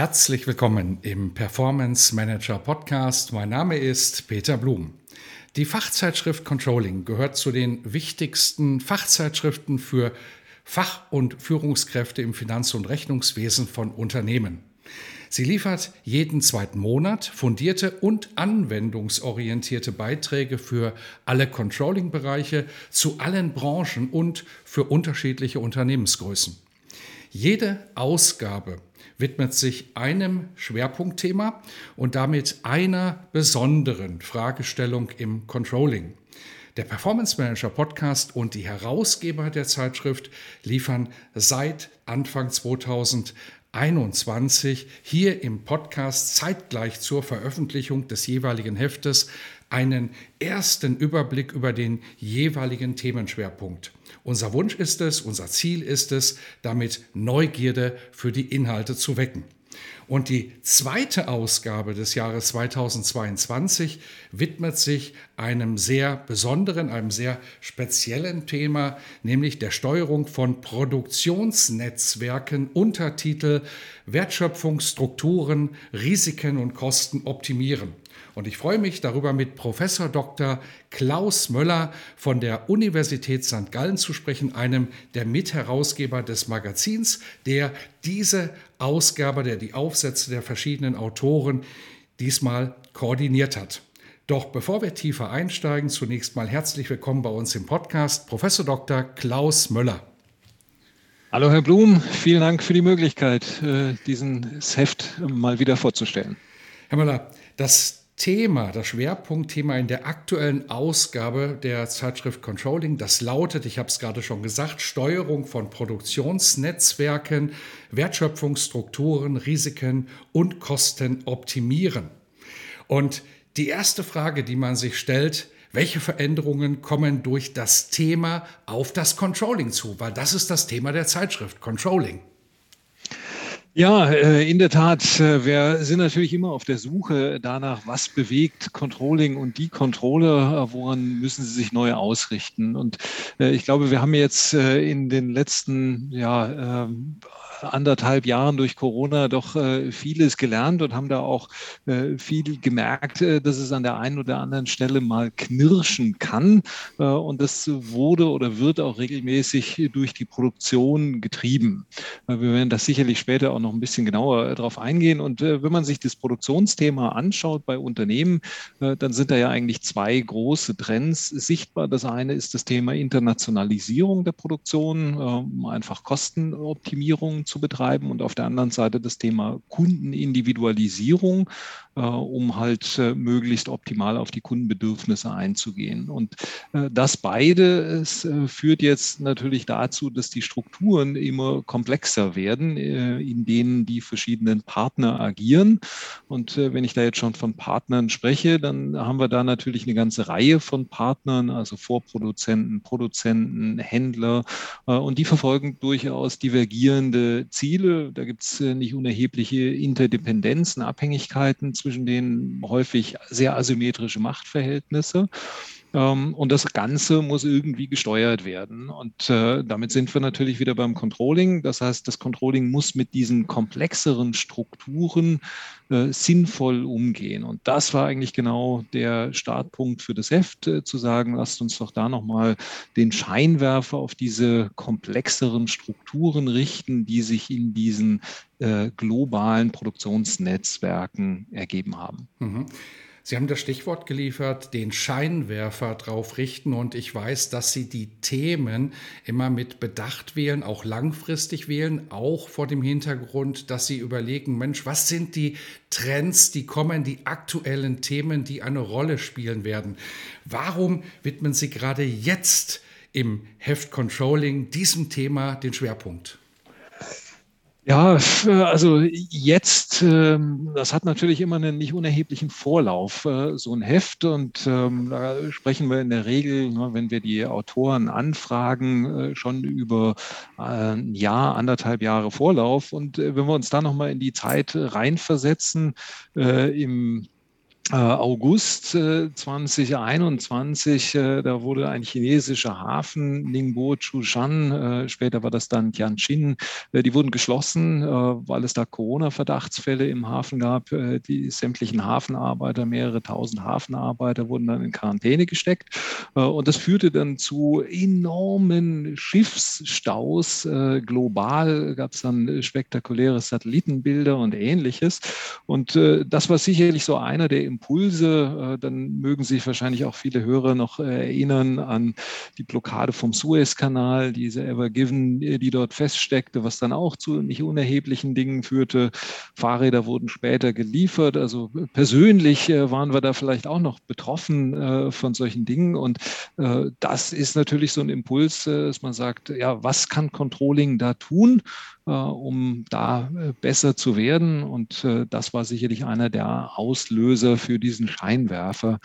Herzlich willkommen im Performance Manager Podcast. Mein Name ist Peter Blum. Die Fachzeitschrift Controlling gehört zu den wichtigsten Fachzeitschriften für Fach- und Führungskräfte im Finanz- und Rechnungswesen von Unternehmen. Sie liefert jeden zweiten Monat fundierte und anwendungsorientierte Beiträge für alle Controlling-Bereiche zu allen Branchen und für unterschiedliche Unternehmensgrößen. Jede Ausgabe widmet sich einem Schwerpunktthema und damit einer besonderen Fragestellung im Controlling. Der Performance Manager Podcast und die Herausgeber der Zeitschrift liefern seit Anfang 2021 hier im Podcast zeitgleich zur Veröffentlichung des jeweiligen Heftes einen ersten Überblick über den jeweiligen Themenschwerpunkt. Unser Wunsch ist es, unser Ziel ist es, damit Neugierde für die Inhalte zu wecken. Und die zweite Ausgabe des Jahres 2022 widmet sich einem sehr besonderen, einem sehr speziellen Thema, nämlich der Steuerung von Produktionsnetzwerken, Untertitel Wertschöpfungsstrukturen, Risiken und Kosten optimieren. Und ich freue mich darüber, mit Professor Dr. Klaus Möller von der Universität St. Gallen zu sprechen, einem der Mitherausgeber des Magazins, der diese Ausgabe, der die Aufsätze der verschiedenen Autoren diesmal koordiniert hat. Doch bevor wir tiefer einsteigen, zunächst mal herzlich willkommen bei uns im Podcast, Professor Dr. Klaus Möller. Hallo Herr Blum, vielen Dank für die Möglichkeit, äh, diesen Heft mal wieder vorzustellen. Herr Möller, das Thema, das Schwerpunktthema in der aktuellen Ausgabe der Zeitschrift Controlling, das lautet, ich habe es gerade schon gesagt, Steuerung von Produktionsnetzwerken, Wertschöpfungsstrukturen, Risiken und Kosten optimieren. Und die erste Frage, die man sich stellt, welche Veränderungen kommen durch das Thema auf das Controlling zu? Weil das ist das Thema der Zeitschrift, Controlling. Ja, äh, in der Tat. Äh, wir sind natürlich immer auf der Suche danach, was bewegt Controlling und die Controller, äh, woran müssen sie sich neu ausrichten. Und ich glaube, wir haben jetzt in den letzten ja, anderthalb Jahren durch Corona doch vieles gelernt und haben da auch viel gemerkt, dass es an der einen oder anderen Stelle mal knirschen kann. Und das wurde oder wird auch regelmäßig durch die Produktion getrieben. Wir werden das sicherlich später auch noch ein bisschen genauer darauf eingehen. Und äh, wenn man sich das Produktionsthema anschaut bei Unternehmen, dann sind da ja eigentlich zwei große Trends sichtbar. Das eine ist das Thema Internationalisierung der Produktion, um einfach Kostenoptimierung zu betreiben und auf der anderen Seite das Thema Kundenindividualisierung, äh, um halt äh, möglichst optimal auf die Kundenbedürfnisse einzugehen. Und äh, das beide äh, führt jetzt natürlich dazu, dass die Strukturen immer komplexer werden, äh, in denen die verschiedenen Partner agieren. Und äh, wenn ich da jetzt schon von Partnern spreche, dann haben wir da natürlich eine ganze Reihe von Partnern, also Vorproduzenten, Produzenten, Händler, und die verfolgen durchaus divergierende Ziele. Da gibt es äh, nicht unerhebliche Interdependenzen, Abhängigkeiten zwischen denen häufig sehr asymmetrische Machtverhältnisse. Ähm, und das Ganze muss irgendwie gesteuert werden. Und äh, damit sind wir natürlich wieder beim Controlling. Das heißt, das Controlling muss mit diesen komplexeren Strukturen äh, sinnvoll umgehen. Und das war eigentlich genau der Startpunkt für das Heft, äh, zu sagen, lasst uns doch da nochmal den Scheinwerfer auf diese komplexeren Strukturen richten, die sich in diesen äh, globalen Produktionsnetzwerken ergeben haben. Mhm. Sie haben das Stichwort geliefert, den Scheinwerfer drauf richten und ich weiß, dass Sie die Themen immer mit Bedacht wählen, auch langfristig wählen, auch vor dem Hintergrund, dass Sie überlegen, Mensch, was sind die Trends, die kommen, die aktuellen Themen, die eine Rolle spielen werden? Warum widmen Sie gerade jetzt im Heft Controlling diesem Thema den Schwerpunkt? Ja, also jetzt, ähm, das hat natürlich immer einen nicht unerheblichen Vorlauf, äh, so ein Heft. Und ähm, da sprechen wir in der Regel, ne, wenn wir die Autoren anfragen, äh, schon über ein Jahr, anderthalb Jahre Vorlauf. Und äh, wenn wir uns da nochmal in die Zeit reinversetzen, im äh, August 2021, äh, äh, da wurde ein chinesischer Hafen, Ningbo Chushan, später war das dann Tianjin, die wurden geschlossen, weil es da Corona-Verdachtsfälle im Hafen gab. Die sämtlichen Hafenarbeiter, mehrere tausend Hafenarbeiter wurden dann in Quarantäne gesteckt. Und das führte dann zu enormen Schiffsstaus. Global gab es dann spektakuläre Satellitenbilder und ähnliches. Und das war sicherlich so einer der Impulse. Äh, dann mögen sich wahrscheinlich auch viele Hörer noch äh, erinnern an die Blockade vom Suezkanal, diese Ever Given, äh, die dort feststeckte, was dann auch zu nicht unerheblichen Dingen führte. Fahrräder wurden später geliefert. Also persönlich waren wir da vielleicht auch noch betroffen von solchen Dingen. Und das ist natürlich so ein Impuls, dass man sagt, ja, was kann Controlling da tun? Äh, um da äh, besser zu werden. Und äh, das war sicherlich einer der Auslöser für diesen Scheinwerfer,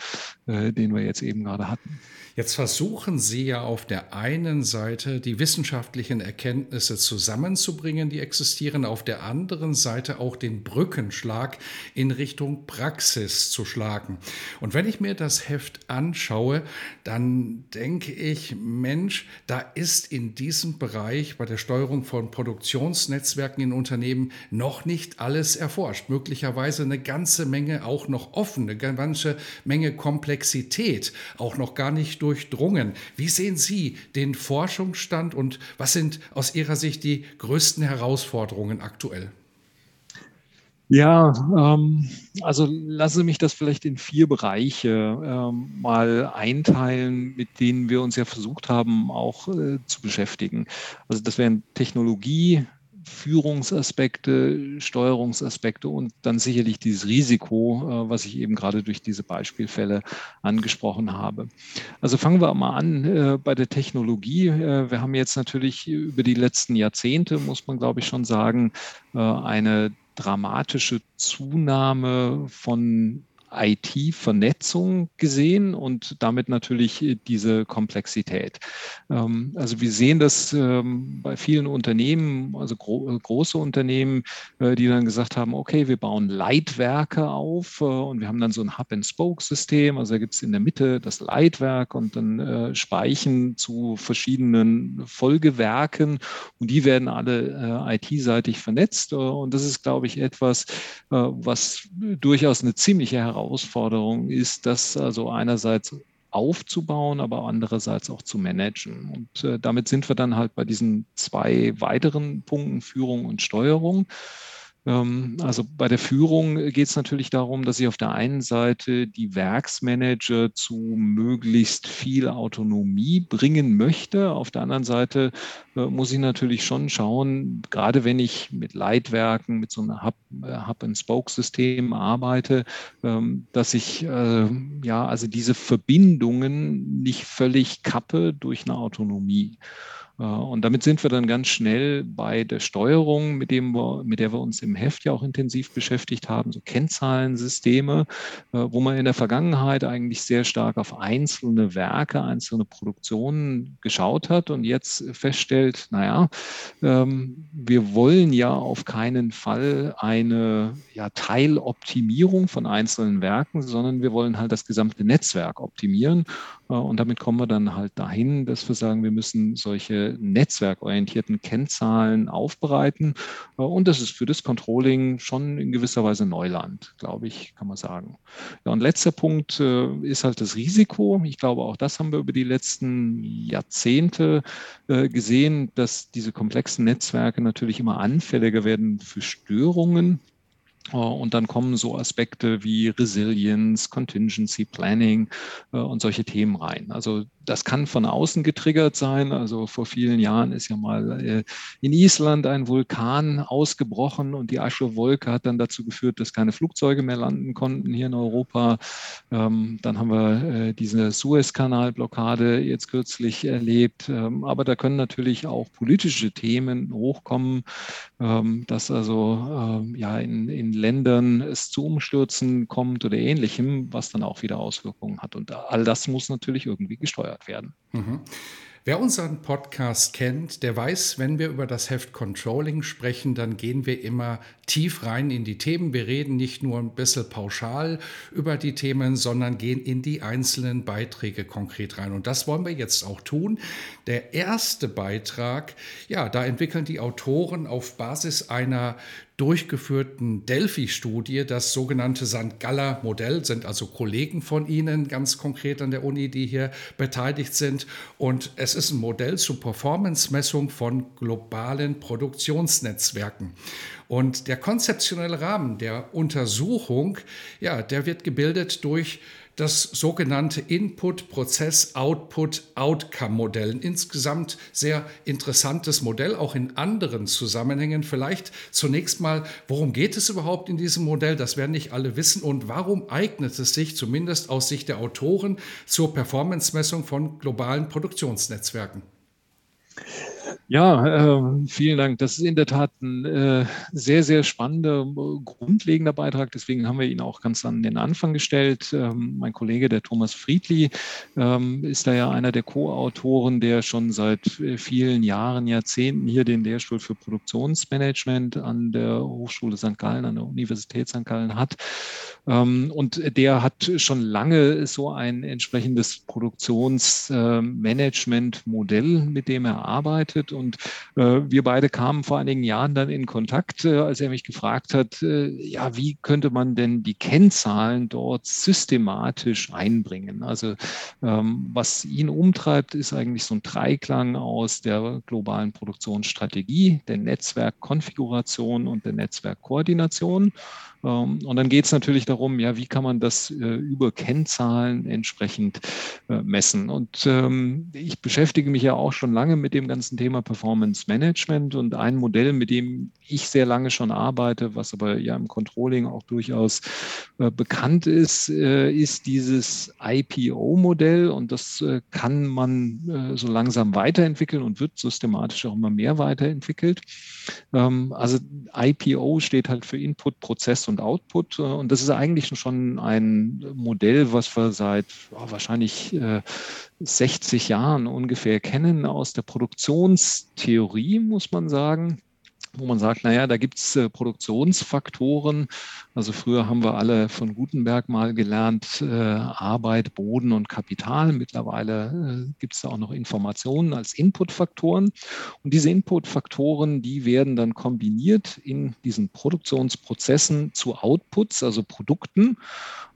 den wir jetzt eben gerade hatten. Jetzt versuchen Sie ja auf der einen Seite die wissenschaftlichen Erkenntnisse zusammenzubringen, die existieren, auf der anderen Seite auch den Brückenschlag in Richtung Praxis zu schlagen. Und wenn ich mir das Heft anschaue, dann denke ich, Mensch, da ist in diesem Bereich bei der Steuerung von Produktionsnetzwerken in Unternehmen noch nicht alles erforscht. Möglicherweise eine ganze Menge auch noch offen, eine ganze Menge Komplexität auch noch gar nicht durchdrungen. Wie sehen Sie den Forschungsstand und was sind aus Ihrer Sicht die größten Herausforderungen aktuell? Ja, ähm, also lassen Sie mich das vielleicht in vier Bereiche ähm, mal einteilen, mit denen wir uns ja versucht haben, auch äh, zu beschäftigen. Also das wären Technologie, Führungsaspekte, Steuerungsaspekte und dann sicherlich dieses Risiko, äh, was ich eben gerade durch diese Beispielfälle angesprochen habe. Also fangen wir mal an äh, bei der Technologie. Äh, wir haben jetzt natürlich über die letzten Jahrzehnte, muss man glaube ich schon sagen, eine dramatische Zunahme von IT-Vernetzung gesehen und damit natürlich äh, diese Komplexität. Ähm, also wir sehen das ähm, bei vielen Unternehmen, also äh, große Unternehmen, äh, die dann gesagt haben, okay, wir bauen Leitwerke auf und wir haben dann so ein Hub-and-Spoke-System. Also da gibt es in der Mitte das Leitwerk und dann Speichen zu verschiedenen Folgewerken und die werden alle IT-seitig vernetzt. Und das ist, glaube ich, etwas, was durchaus eine ziemliche Herausforderung Herausforderung ist, das also einerseits aufzubauen, aber andererseits auch zu managen. Und äh, damit sind wir dann halt bei diesen zwei weiteren Punkten Führung und Steuerung. Ähm, also bei der Führung geht es natürlich darum, dass ich auf der einen Seite die Werksmanager zu möglichst viel Autonomie bringen möchte. Auf der anderen Seite äh, muss ich natürlich schon schauen, gerade wenn ich mit Leitwerken, mit so einem äh, Hub-and-Spoke-System arbeite, ähm, dass ich äh, ja also diese Verbindungen nicht völlig kappe durch eine Autonomie. Und damit sind wir dann ganz schnell bei der Steuerung, mit, dem wir, mit der wir uns im Heft ja auch intensiv beschäftigt haben, so Kennzahlensysteme, äh, wo man in der Vergangenheit eigentlich sehr stark auf einzelne Werke, einzelne Produktionen geschaut hat und jetzt feststellt, naja, ähm, wir wollen ja auf keinen Fall eine ja, Teiloptimierung von einzelnen Werken, sondern wir wollen halt das gesamte Netzwerk optimieren. Äh, und damit kommen wir dann halt dahin, dass wir sagen, wir müssen solche netzwerkorientierten Kennzahlen aufbereiten. Äh, und das ist für das Controlling schon in gewisser Weise Neuland, glaube ich, kann man sagen. Ja, und letzter Punkt äh, ist halt das Risiko. Ich glaube, auch das haben wir über die letzten Jahrzehnte gesehen, dass diese komplexen Netzwerke natürlich immer anfälliger werden für Störungen. Äh, und dann kommen so Aspekte wie Resilience, Contingency Planning äh, und solche Themen rein. Also das kann von außen getriggert sein. Also vor vielen Jahren ist ja mal äh, in Island ein Vulkan ausgebrochen und die Aschewolke hat dann dazu geführt, dass keine Flugzeuge mehr landen konnten hier in Europa. Ähm, dann haben wir äh, diese Suezkanalblockade jetzt kürzlich erlebt. Ähm, aber da können natürlich auch politische Themen hochkommen, ähm, dass also ja in, in Ländern es zu Umstürzen kommt oder ähnlichem, was dann auch wieder Auswirkungen hat. Und all das muss natürlich irgendwie gesteuert werden. Mhm. Wer unseren Podcast kennt, der weiß, wenn wir über das Heft Controlling sprechen, dann gehen wir immer tief rein in die Themen. Wir reden nicht nur ein bisschen pauschal über die Themen, sondern gehen in die einzelnen Beiträge konkret rein. Und das wollen wir jetzt auch tun. Der erste Beitrag, ja, da entwickeln die Autoren auf Basis einer durchgeführten Delphi-Studie, das sogenannte St. Galler Modell, sind also Kollegen von Ihnen ganz konkret an der Uni, die hier beteiligt sind. Und es ist ein Modell zur Performance-Messung von globalen Produktionsnetzwerken. Und der konzeptionelle Rahmen der Untersuchung, ja, der wird gebildet durch das sogenannte Input-Prozess-Output-Outcome-Modell. Ein insgesamt sehr interessantes Modell, auch in anderen Zusammenhängen. Vielleicht zunächst mal, worum geht es überhaupt in diesem Modell? Das werden nicht alle wissen. Und warum eignet es sich, zumindest aus Sicht der Autoren, zur Performance-Messung von globalen Produktionsnetzwerken? Ja, äh, vielen Dank. Das ist in der Tat ein äh, sehr, sehr spannender, grundlegender Beitrag. Deswegen haben wir ihn auch ganz an den Anfang gestellt. Ähm, mein Kollege, der Thomas Friedli, ähm, ist da ja einer der Co-Autoren, der schon seit äh, vielen Jahren, Jahrzehnten hier den Lehrstuhl für Produktionsmanagement an der Hochschule St. Gallen, an der Universität St. Gallen hat. Ähm, und der hat schon lange so ein entsprechendes Produktionsmanagement-Modell, mit dem er arbeitet. Und äh, wir beide kamen vor einigen Jahren dann in Kontakt, äh, als er mich gefragt hat, äh, ja, wie könnte man denn die Kennzahlen dort systematisch einbringen? Also ähm, was ihn umtreibt, ist eigentlich so ein Dreiklang aus der globalen Produktionsstrategie, der Netzwerkkonfiguration und der Netzwerkkoordination. Ähm, und dann geht es natürlich darum, ja, wie kann man das äh, über Kennzahlen entsprechend äh, messen? Und ähm, ich beschäftige mich ja auch schon lange mit dem ganzen Thema Performance Management und ein Modell, mit dem ich sehr lange schon arbeite, was aber ja im Controlling auch durchaus äh, bekannt ist, ist dieses IPO-Modell und das kann man so langsam weiterentwickeln und wird systematisch auch immer mehr weiterentwickelt. Ähm, also IPO steht halt für Input, Prozess und Output. Äh, und das ist eigentlich schon ein Modell, was wir seit oh, wahrscheinlich 60 äh, Jahren ungefähr kennen aus der Produktionstheorie, muss man sagen wo man sagt, naja, da gibt es äh, Produktionsfaktoren. Also früher haben wir alle von Gutenberg mal gelernt, äh, Arbeit, Boden und Kapital. Mittlerweile äh, gibt es da auch noch Informationen als Inputfaktoren. Und diese Inputfaktoren, die werden dann kombiniert in diesen Produktionsprozessen zu Outputs, also Produkten.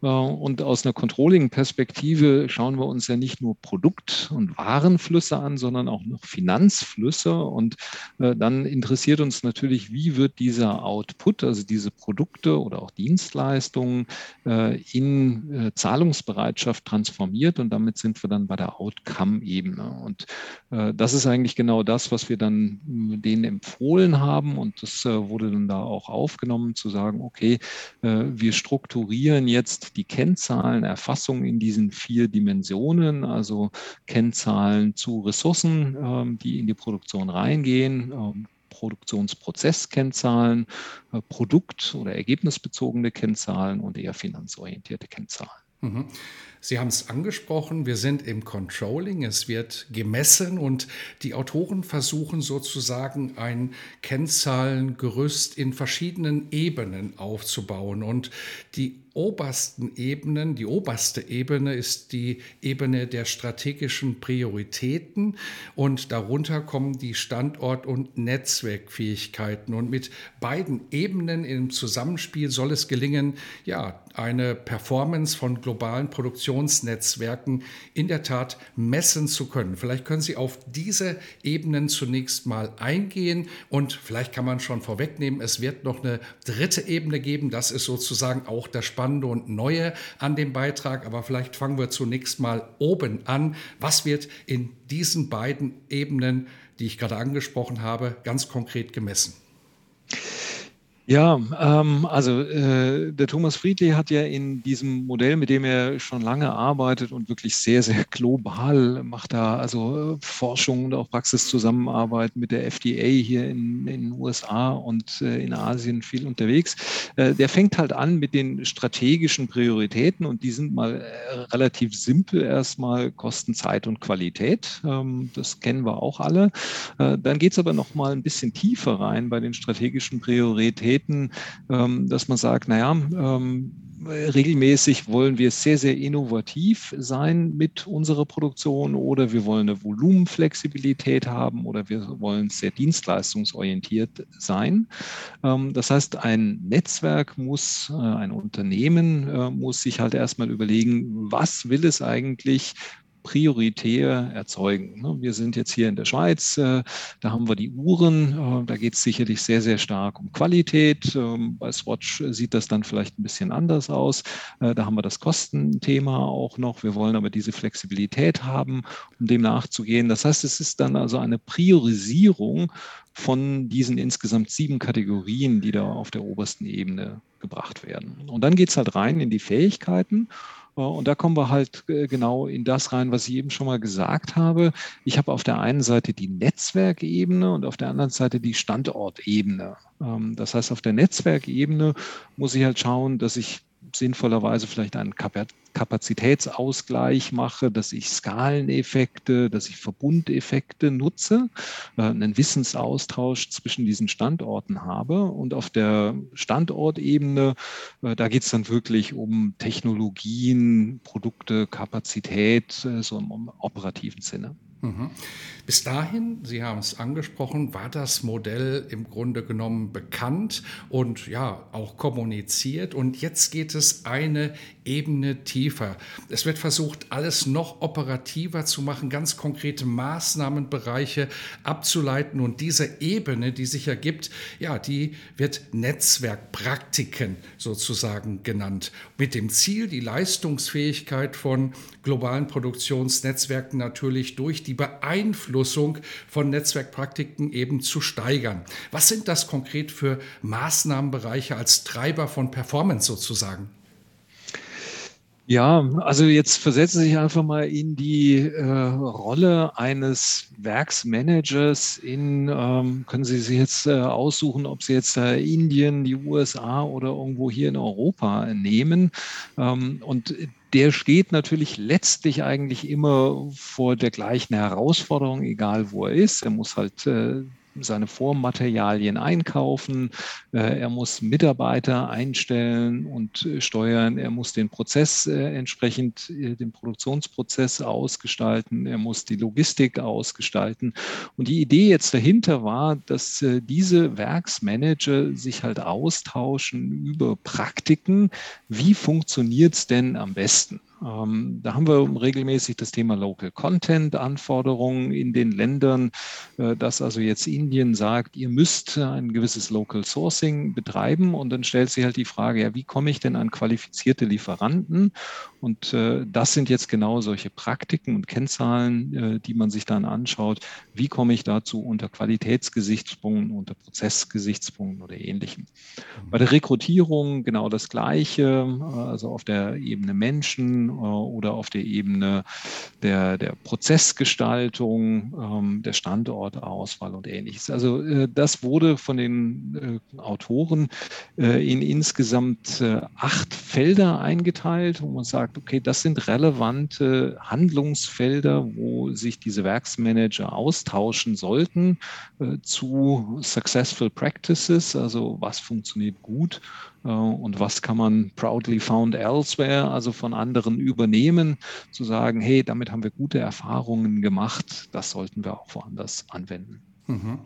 Äh, und aus einer Controlling-Perspektive schauen wir uns ja nicht nur Produkt- und Warenflüsse an, sondern auch noch Finanzflüsse. Und äh, dann interessiert uns natürlich, wie wird dieser Output, also diese Produkte oder auch Dienstleistungen äh, in Zahlungsbereitschaft transformiert. Und damit sind wir dann bei der Outcome-Ebene. Und das ist eigentlich genau das, was wir dann denen empfohlen haben. Und das wurde dann da auch aufgenommen, zu sagen, okay, wir strukturieren jetzt die Kennzahlen, Erfassung in diesen vier Dimensionen, also Kennzahlen zu Ressourcen, ähm, die in die Produktion reingehen, ähm, Produktionsprozesskennzahlen, äh, Produkt- oder ergebnisbezogene Kennzahlen und eher finanzorientierte Kennzahlen. Mhm. Sie haben es angesprochen, wir sind im Controlling, es wird gemessen und die Autoren versuchen sozusagen ein Kennzahlengerüst in verschiedenen Ebenen aufzubauen. Und die obersten Ebenen, die oberste Ebene ist die Ebene der strategischen Prioritäten und darunter kommen die Standort- und Netzwerkfähigkeiten. Und mit beiden Ebenen im Zusammenspiel soll es gelingen, ja, eine Performance von globalen Produktionsnetzwerken in der Tat messen zu können. Vielleicht können Sie auf diese Ebenen zunächst mal eingehen und vielleicht kann man schon vorwegnehmen, es wird noch eine dritte Ebene geben. Das ist sozusagen auch das Spannende spannende und neue an dem Beitrag. Aber vielleicht fangen wir zunächst mal oben an. Was wird in diesen beiden Ebenen, die ich gerade angesprochen habe, ganz konkret gemessen? Ja, ähm, also äh, der Thomas Friedli hat ja in diesem Modell, mit dem er schon lange arbeitet und wirklich sehr, sehr global macht da also äh, Forschung und auch Praxiszusammenarbeit mit der FDA hier in, den USA und äh, in Asien viel unterwegs. Äh, der fängt halt an mit den strategischen Prioritäten und die sind mal äh, relativ simpel erstmal Kosten, Zeit und Qualität. Ähm, das kennen wir auch alle. Äh, dann geht es aber noch mal ein bisschen tiefer rein bei den strategischen Prioritäten vertreten, ähm, dass man sagt, naja, ähm, regelmäßig wollen wir sehr, sehr innovativ sein mit unserer Produktion oder wir wollen eine Volumenflexibilität haben oder wir wollen sehr dienstleistungsorientiert sein. Ähm, das heißt, ein Netzwerk muss, äh, ein Unternehmen äh, muss sich halt erstmal überlegen, was will es eigentlich prioritär erzeugen. Ne? Wir sind jetzt hier in der Schweiz, äh, da haben wir die Uhren, äh, da geht es sicherlich sehr, sehr stark um Qualität. Ähm, bei Swatch sieht das dann vielleicht ein bisschen anders aus. Äh, da haben wir das Kostenthema auch noch. Wir wollen aber diese Flexibilität haben, um dem nachzugehen. Das heißt, es ist dann also eine Priorisierung von diesen insgesamt sieben Kategorien, die da auf der obersten Ebene gebracht werden. Und dann geht es halt rein in die Fähigkeiten. Und da kommen wir halt äh, genau in das rein, was ich eben schon mal gesagt habe. Ich habe auf der einen Seite die Netzwerkebene und auf der anderen Seite die Standortebene. Ähm, das heißt, auf der Netzwerkebene muss ich halt schauen, dass ich sinnvollerweise vielleicht einen Kapazitätsausgleich mache, dass ich Skaleneffekte, dass ich Verbundeffekte nutze, äh, einen Wissensaustausch zwischen diesen Standorten habe. Und auf der Standortebene, äh, da geht es dann wirklich um Technologien, Produkte, Kapazität, äh, so im operativen Sinne. Mhm. Bis dahin, Sie haben es angesprochen, war das Modell im Grunde genommen bekannt und ja auch kommuniziert. Und jetzt geht es eine Ebene tiefer. Es wird versucht, alles noch operativer zu machen, ganz konkrete Maßnahmenbereiche abzuleiten. Und diese Ebene, die sich ergibt, ja, die wird Netzwerkpraktiken sozusagen genannt. Mit dem Ziel, die Leistungsfähigkeit von globalen Produktionsnetzwerken natürlich durch die Beeinflussung von Netzwerkpraktiken eben zu steigern. Was sind das konkret für Maßnahmenbereiche als Treiber von Performance sozusagen? Ja, also jetzt versetzen Sie sich einfach mal in die äh, Rolle eines Werksmanagers in, ähm, können Sie sich jetzt äh, aussuchen, ob Sie jetzt äh, Indien, die USA oder irgendwo hier in Europa nehmen. Ähm, und der steht natürlich letztlich eigentlich immer vor der gleichen Herausforderung, egal wo er ist. Er muss halt äh, seine Vormaterialien einkaufen, äh, er muss Mitarbeiter einstellen und äh, steuern, er muss den Prozess äh, entsprechend, den Produktionsprozess ausgestalten, er muss die Logistik ausgestalten. Und die Idee jetzt dahinter war, dass diese Werksmanager sich halt austauschen über Praktiken. Wie funktioniert es denn am besten? Ähm, da haben wir regelmäßig das Thema Local Content Anforderungen in den Ländern, äh, dass also jetzt Indien sagt, ihr müsst ein gewisses Local Sourcing betreiben und dann stellt sich halt die Frage, ja, wie komme ich denn an qualifizierte Lieferanten? Und äh, das sind jetzt genau solche Praktiken und Kennzahlen, äh, die man sich dann anschaut. Wie komme ich dazu unter Qualitätsgesichtspunkten, unter Prozessgesichtspunkten oder ähnlichem? Bei der Rekrutierung genau das Gleiche, also auf der Ebene Menschen, äh, oder auf der Ebene der, der Prozessgestaltung, ähm, der Standortauswahl und ähnliches. Also äh, das wurde von den äh, Autoren in insgesamt acht Felder eingeteilt, wo man sagt, okay, das sind relevante Handlungsfelder, wo sich diese Werksmanager austauschen sollten zu Successful Practices, also was funktioniert gut und was kann man proudly found elsewhere, also von anderen übernehmen, zu sagen, hey, damit haben wir gute Erfahrungen gemacht, das sollten wir auch woanders anwenden. Mhm.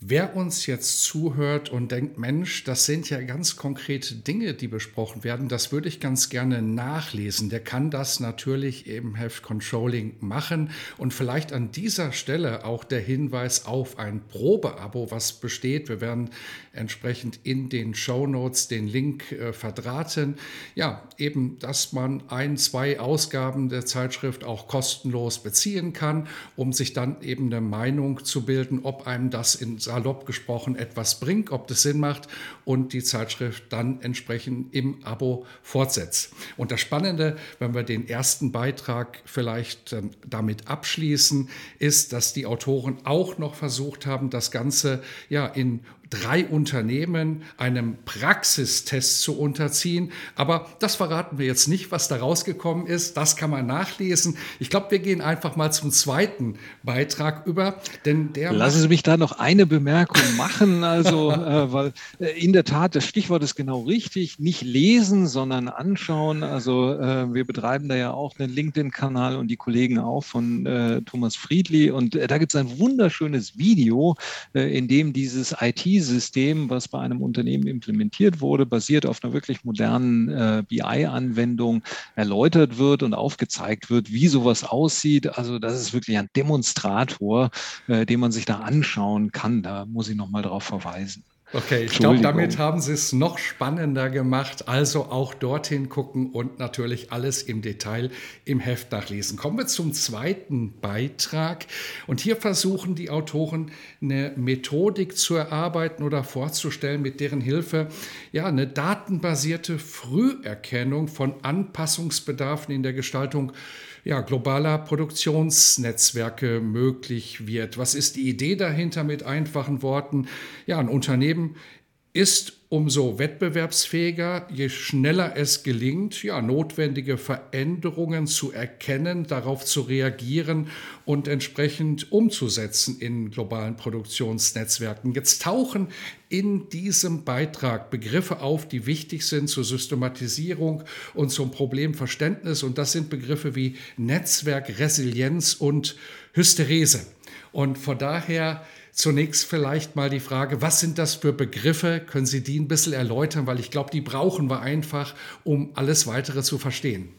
Wer uns jetzt zuhört und denkt, Mensch, das sind ja ganz konkrete Dinge, die besprochen werden, das würde ich ganz gerne nachlesen. Der kann das natürlich im Heft Controlling machen und vielleicht an dieser Stelle auch der Hinweis auf ein Probeabo, was besteht. Wir werden entsprechend in den Show Notes den Link äh, verdrahten. Ja, eben, dass man ein, zwei Ausgaben der Zeitschrift auch kostenlos beziehen kann, um sich dann eben eine Meinung zu bilden, ob einem das in salopp gesprochen etwas bringt, ob das Sinn macht und die Zeitschrift dann entsprechend im Abo fortsetzt. Und das Spannende, wenn wir den ersten Beitrag vielleicht damit abschließen, ist, dass die Autoren auch noch versucht haben, das Ganze ja in drei Unternehmen einem Praxistest zu unterziehen. Aber das verraten wir jetzt nicht, was da rausgekommen ist. Das kann man nachlesen. Ich glaube, wir gehen einfach mal zum zweiten Beitrag über, denn der. Lassen Sie mich da noch eine Bemerkung machen. Also, äh, weil äh, in der Tat das Stichwort ist genau richtig. Nicht lesen, sondern anschauen. Also, äh, wir betreiben da ja auch einen LinkedIn-Kanal und die Kollegen auch von äh, Thomas Friedli. Und äh, da gibt es ein wunderschönes Video, äh, in dem dieses IT system was bei einem Unternehmen implementiert wurde, basiert auf einer wirklich modernen äh, BI-Anwendung, erläutert wird und aufgezeigt wird, wie sowas aussieht. Also das ist wirklich ein Demonstrator, äh, den man sich da anschauen kann. Da muss ich nochmal darauf verweisen. Okay, ich glaube, damit haben Sie es noch spannender gemacht. Also auch dorthin gucken und natürlich alles im Detail im Heft nachlesen. Kommen wir zum zweiten Beitrag. Und hier versuchen die Autoren eine Methodik zu erarbeiten oder vorzustellen, mit deren Hilfe ja eine datenbasierte Früherkennung von Anpassungsbedarfen in der Gestaltung ja, globaler Produktionsnetzwerke möglich wird. Was ist die Idee dahinter mit einfachen Worten? Ja, ein Unternehmen ist umso wettbewerbsfähiger, je schneller es gelingt, ja, notwendige Veränderungen zu erkennen, darauf zu reagieren und entsprechend umzusetzen in globalen Produktionsnetzwerken. Jetzt tauchen in diesem Beitrag Begriffe auf, die wichtig sind zur Systematisierung und zum Problemverständnis. Und das sind Begriffe wie Netzwerk, Resilienz und Hysterese. Und von daher Zunächst vielleicht mal die Frage, was sind das für Begriffe? Können Sie die ein bisschen erläutern? Weil ich glaube, die brauchen wir einfach, um alles weitere zu verstehen.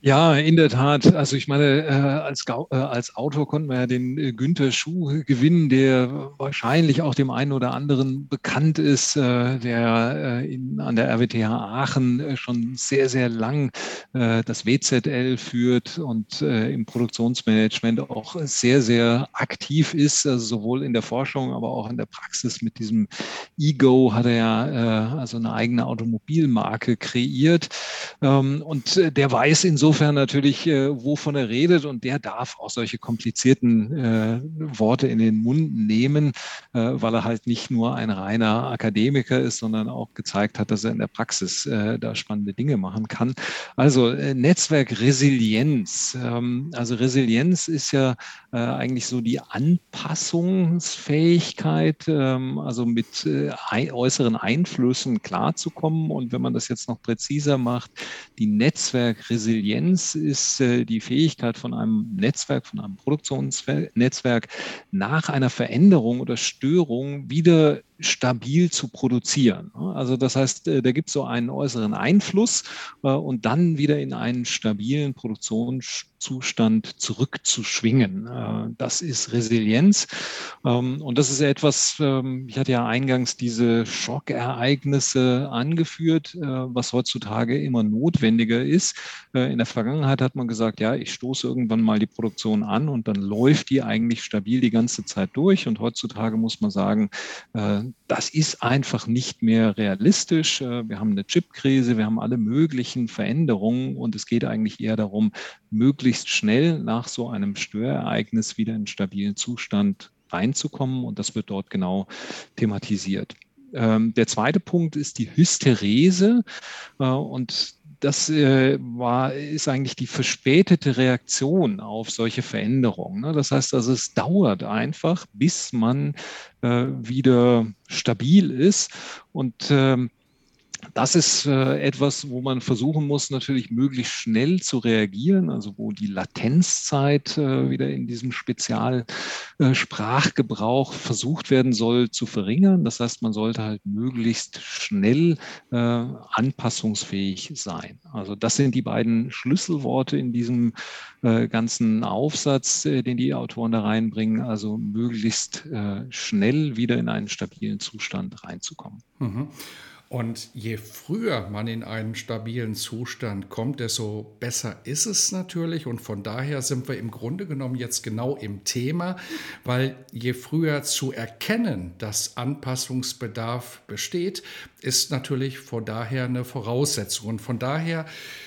Ja, in der Tat. Also ich meine, äh, als, äh, als Autor konnten wir ja den äh, Günther Schuh gewinnen, der wahrscheinlich auch dem einen oder anderen bekannt ist, der in, an der RWTH Aachen schon sehr, sehr lang das WZL führt und im Produktionsmanagement auch sehr, sehr aktiv ist, also sowohl in der Forschung, aber auch in der Praxis. Mit diesem Ego hat er ja also eine eigene Automobilmarke kreiert. Ähm, und der weiß insofern, insofern natürlich, äh, wovon er redet und der darf auch solche komplizierten äh, Worte in den Mund nehmen, äh, weil er halt nicht nur ein reiner Akademiker ist, sondern auch gezeigt hat, dass er in der Praxis äh, da spannende Dinge machen kann. Also äh, Netzwerkresilienz. Ähm, also Resilienz ist ja äh, eigentlich so die Anpassungsfähigkeit, ähm, also mit äußeren Einflüssen klarzukommen. Und wenn man das jetzt noch präziser macht, die Netzwerkresilienz Resilienz ist äh, die Fähigkeit von einem Netzwerk, von einem Produktionsnetzwerk nach einer Veränderung oder Störung wieder stabil zu produzieren. Also das heißt, äh, da gibt es so einen äußeren Einfluss äh, und dann wieder in einen stabilen Produktionszustand zurückzuschwingen. Äh, das ist Resilienz. Ähm, und das ist etwas, ähm, ich hatte ja eingangs diese Schockereignisse angeführt, was heutzutage immer notwendiger ist. In der Vergangenheit hat man gesagt, ja, ich stoße irgendwann mal die Produktion an und dann läuft die eigentlich stabil die ganze Zeit durch. Und heutzutage muss man sagen, das ist einfach nicht mehr realistisch. Äh, wir haben eine Chipkrise, wir haben alle möglichen Veränderungen und es geht eigentlich eher darum, möglichst schnell nach so einem Störereignis wieder in einen stabilen Zustand reinzukommen und das wird dort genau thematisiert. Ähm, der zweite Punkt ist die Hysterese äh, und das äh, war, ist eigentlich die verspätete Reaktion auf solche Veränderungen. Ne? Das heißt also, es dauert einfach, bis man äh, wieder stabil ist. Und ähm, das ist äh, etwas, wo man versuchen muss, natürlich möglichst schnell zu reagieren, also wo die Latenzzeit äh, wieder in diesem Spezialsprachgebrauch äh, versucht werden soll zu verringern. Das heißt, man sollte halt möglichst schnell äh, anpassungsfähig sein. Also das sind die beiden Schlüsselworte in diesem äh, ganzen Aufsatz, äh, den die Autoren da reinbringen, also möglichst schnell wieder in einen stabilen Zustand reinzukommen. Mhm. Und je früher man in einen stabilen Zustand kommt, desto besser ist es natürlich. Und von daher sind wir im Grunde genommen jetzt genau im Thema, weil je früher zu erkennen, dass Anpassungsbedarf besteht, ist natürlich von daher eine Voraussetzung. Und von daher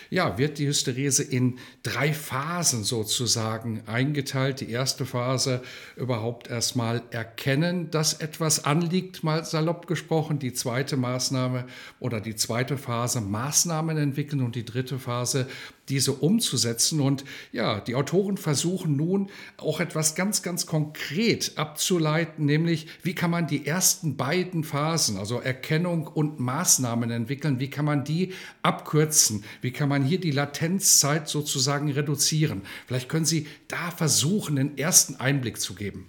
ja, wird die Hysterese in drei Phasen sozusagen eingeteilt. Die erste Phase überhaupt erstmal erkennen, dass etwas anliegt, mal salopp gesprochen. Die zweite Maßnahme oder die zweite Phase Maßnahmen entwickeln und die dritte Phase diese umzusetzen. Und ja, die Autoren versuchen nun auch etwas ganz, ganz konkret abzuleiten, nämlich wie kann man die ersten beiden Phasen, also Erkennung und Maßnahmen entwickeln, wie kann man die abkürzen, wie kann man hier die Latenzzeit sozusagen reduzieren. Vielleicht können Sie da versuchen, den ersten Einblick zu geben.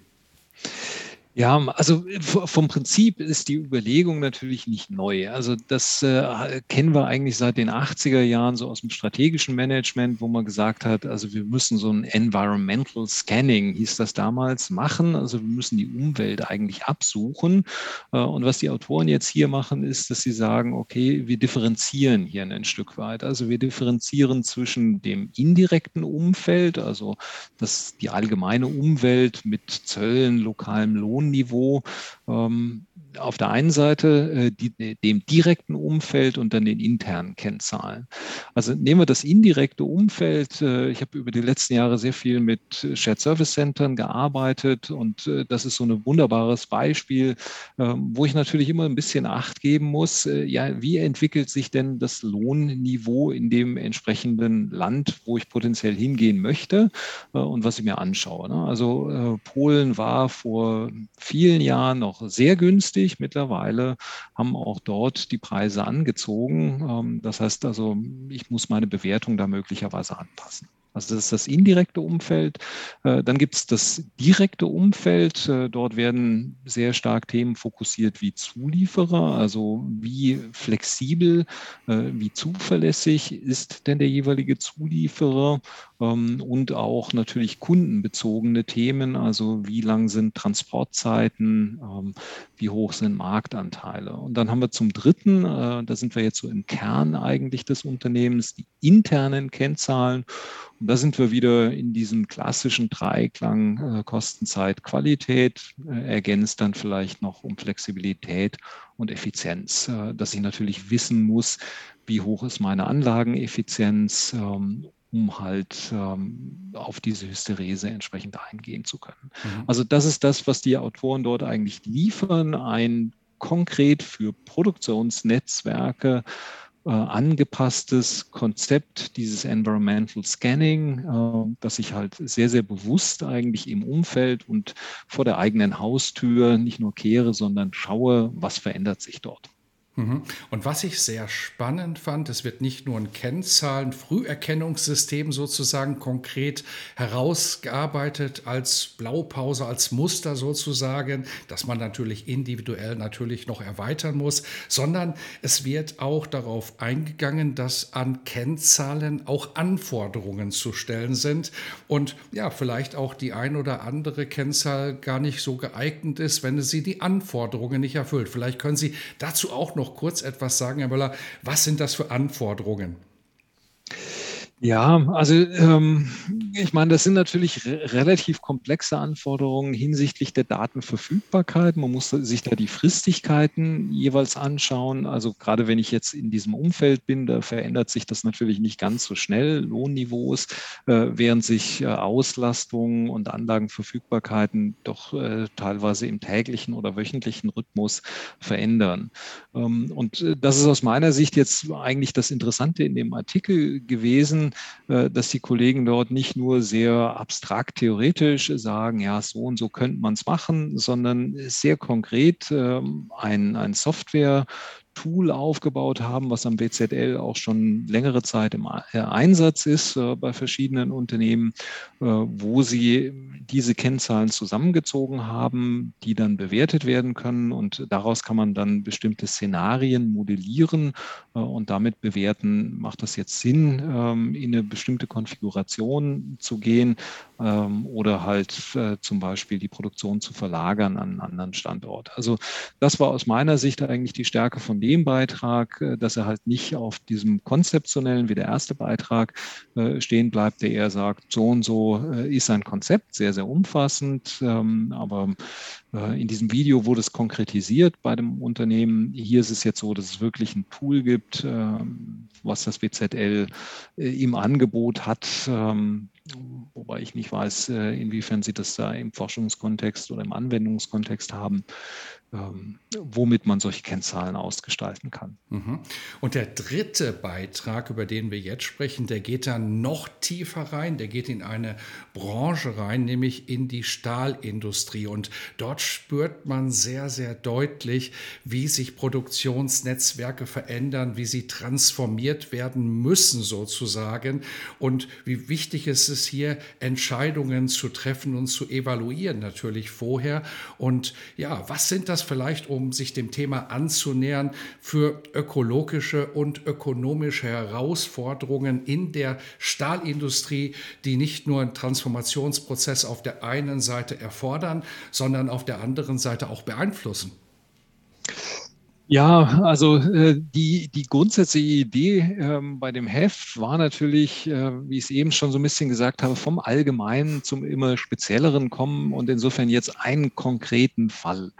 Ja, also vom Prinzip ist die Überlegung natürlich nicht neu. Also das äh, kennen wir eigentlich seit den 80er Jahren so aus dem strategischen Management, wo man gesagt hat, also wir müssen so ein Environmental Scanning, hieß das damals, machen. Also wir müssen die Umwelt eigentlich absuchen. Äh, und was die Autoren jetzt hier machen, ist, dass sie sagen, okay, wir differenzieren hier ein Stück weit. Also wir differenzieren zwischen dem indirekten Umfeld, also das, die allgemeine Umwelt mit Zöllen, lokalem Lohn, Niveau ähm, auf der einen Seite äh, die, dem direkten Umfeld und dann den internen Kennzahlen. Also nehmen wir das indirekte Umfeld. Äh, ich habe über die letzten Jahre sehr viel mit Shared Service Centern gearbeitet und äh, das ist so ein wunderbares Beispiel, ähm, wo ich natürlich immer ein bisschen Acht geben muss. Äh, ja, wie entwickelt sich denn das Lohnniveau in dem entsprechenden Land, wo ich potenziell hingehen möchte äh, und was ich mir anschaue? Ne? Also äh, Polen war vor vielen Jahren noch sehr günstig günstig. Mittlerweile haben auch dort die Preise angezogen. Ähm, das heißt also, ich muss meine Bewertung da möglicherweise anpassen. Also das ist das indirekte Umfeld. Äh, dann gibt es das direkte Umfeld. Äh, dort werden sehr stark Themen fokussiert wie Zulieferer, also wie flexibel, äh, wie zuverlässig ist denn der jeweilige Zulieferer ähm, und auch natürlich kundenbezogene Themen, also wie lang sind Transportzeiten, ähm, wie hoch sind Marktanteile. Und dann haben wir zum Dritten, da sind wir jetzt so im Kern eigentlich des Unternehmens, die internen Kennzahlen. Und da sind wir wieder in diesem klassischen Dreiklang äh, Kostenzeit, Qualität, äh, ergänzt dann vielleicht noch um Flexibilität und Effizienz, äh, dass ich natürlich wissen muss, wie hoch ist meine Anlageneffizienz, ähm, um halt ähm, auf diese Hysterese entsprechend eingehen zu können. Mhm. Also das ist das, was die Autoren dort eigentlich liefern, ein konkret für Produktionsnetzwerke äh, angepasstes Konzept dieses Environmental Scanning, äh, das ich halt sehr, sehr bewusst eigentlich im Umfeld und vor der eigenen Haustür nicht nur kehre, sondern schaue, was verändert sich dort. Mhm. Und was ich sehr spannend fand, es wird nicht nur ein Kennzahlen, Früherkennungssystem sozusagen konkret herausgearbeitet als Blaupause, als Muster sozusagen, dass man natürlich individuell natürlich noch erweitern muss, sondern es wird auch darauf eingegangen, dass an Kennzahlen auch Anforderungen zu stellen sind und ja, vielleicht auch die ein oder andere Kennzahl gar nicht so geeignet ist, wenn sie die Anforderungen nicht erfüllt. Vielleicht können Sie dazu auch noch noch kurz etwas sagen, Herr Möller? Was sind das für Anforderungen? Ja, also ähm, ich meine, das sind natürlich re relativ komplexe Anforderungen hinsichtlich der Datenverfügbarkeit. Man muss sich da die Fristigkeiten jeweils anschauen. Also gerade wenn ich jetzt in diesem Umfeld bin, da verändert sich das natürlich nicht ganz so schnell, Lohnniveaus, äh, während sich äh, Auslastungen und Anlagenverfügbarkeiten doch äh, teilweise im täglichen oder wöchentlichen Rhythmus verändern. Ähm, und äh, das ist aus meiner Sicht jetzt eigentlich das Interessante in dem Artikel gewesen äh, dass die Kollegen dort nicht nur sehr abstrakt theoretisch sagen, ja, so und so könnte man es machen, sondern sehr konkret ähm, ein, ein Software Tool aufgebaut haben, was am BZL auch schon längere Zeit im äh, Einsatz ist äh, bei verschiedenen Unternehmen, äh, wo sie diese Kennzahlen zusammengezogen haben, die dann bewertet werden können und daraus kann man dann bestimmte Szenarien modellieren und damit bewerten, macht das jetzt Sinn, ähm, in eine bestimmte Konfiguration zu gehen ähm, oder halt zum Beispiel die Produktion zu verlagern an einen anderen Standort. Also das war aus meiner Sicht eigentlich die Stärke von dem Beitrag, äh, dass er halt nicht auf diesem konzeptionellen wie der erste Beitrag äh, stehen bleibt, der eher sagt, so und so ist ein Konzept, sehr, sehr umfassend, ähm, aber in diesem Video wurde es konkretisiert bei dem Unternehmen. Hier ist es jetzt so, dass es wirklich ein Tool gibt, ähm, was das BZL im Angebot hat, wobei ich nicht weiß, äh, inwiefern Sie das da im Forschungskontext oder im Anwendungskontext haben. Ähm, womit man solche Kennzahlen ausgestalten kann. Mhm. Und der dritte Beitrag, über den wir jetzt sprechen, der geht dann noch tiefer rein, der geht in eine Branche rein, nämlich in die Stahlindustrie. Und dort spürt man sehr, sehr deutlich, wie sich Produktionsnetzwerke verändern, wie sie transformiert werden müssen sozusagen und wie wichtig es ist, hier Entscheidungen zu treffen und zu evaluieren natürlich vorher. Und ja, was sind das vielleicht, um sich dem Thema anzunähern, für ökologische und ökonomische Herausforderungen in der Stahlindustrie, die nicht nur einen Transformationsprozess auf der einen Seite erfordern, sondern auf der anderen Seite auch beeinflussen? Ja, also äh, die, die grundsätzliche Idee ähm, bei dem Heft war natürlich, äh, wie ich es eben schon so ein bisschen gesagt habe, vom Allgemeinen zum immer Spezielleren kommen und insofern jetzt einen konkreten Fall.